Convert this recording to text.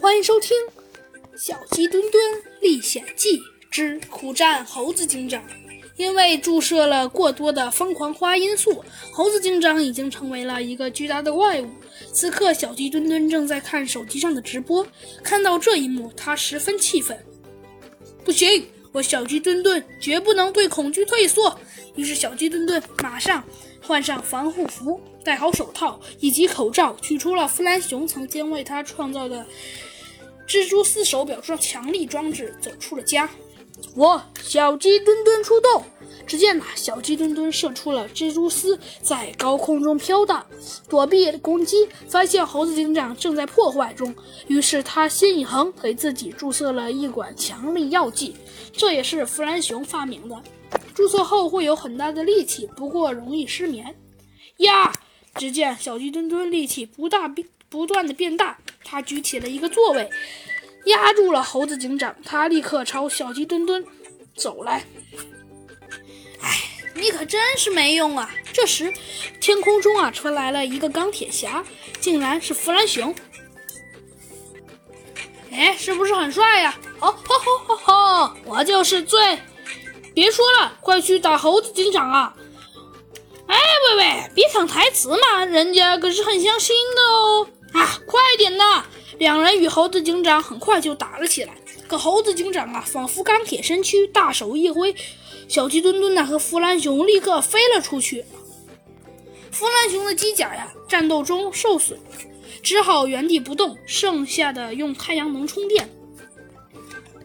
欢迎收听《小鸡墩墩历险记之苦战猴子警长》。因为注射了过多的疯狂花因素，猴子警长已经成为了一个巨大的怪物。此刻，小鸡墩墩正在看手机上的直播，看到这一幕，他十分气愤。不行，我小鸡墩墩绝不能对恐惧退缩。于是，小鸡墩墩马上换上防护服，戴好手套以及口罩，取出了弗兰熊曾经为他创造的蜘蛛丝手表装强力装置，走出了家。我小鸡墩墩出动，只见呐，小鸡墩墩射出了蜘蛛丝，在高空中飘荡，躲避攻击。发现猴子警长正在破坏中，于是他心一横，给自己注射了一管强力药剂。这也是弗兰熊发明的。注射后会有很大的力气，不过容易失眠。呀！只见小鸡墩墩力气不大变，不断的变大，他举起了一个座位。压住了猴子警长，他立刻朝小鸡墩墩走来。你可真是没用啊！这时，天空中啊传来了一个钢铁侠，竟然是弗兰熊。哎，是不是很帅呀？哦吼吼吼吼！我就是最……别说了，快去打猴子警长啊！哎喂喂，别抢台词嘛，人家可是很相信的哦。啊，快点呐！两人与猴子警长很快就打了起来，可猴子警长啊，仿佛钢铁身躯，大手一挥，小鸡墩墩呢和弗兰熊立刻飞了出去。弗兰熊的机甲呀，战斗中受损，只好原地不动，剩下的用太阳能充电。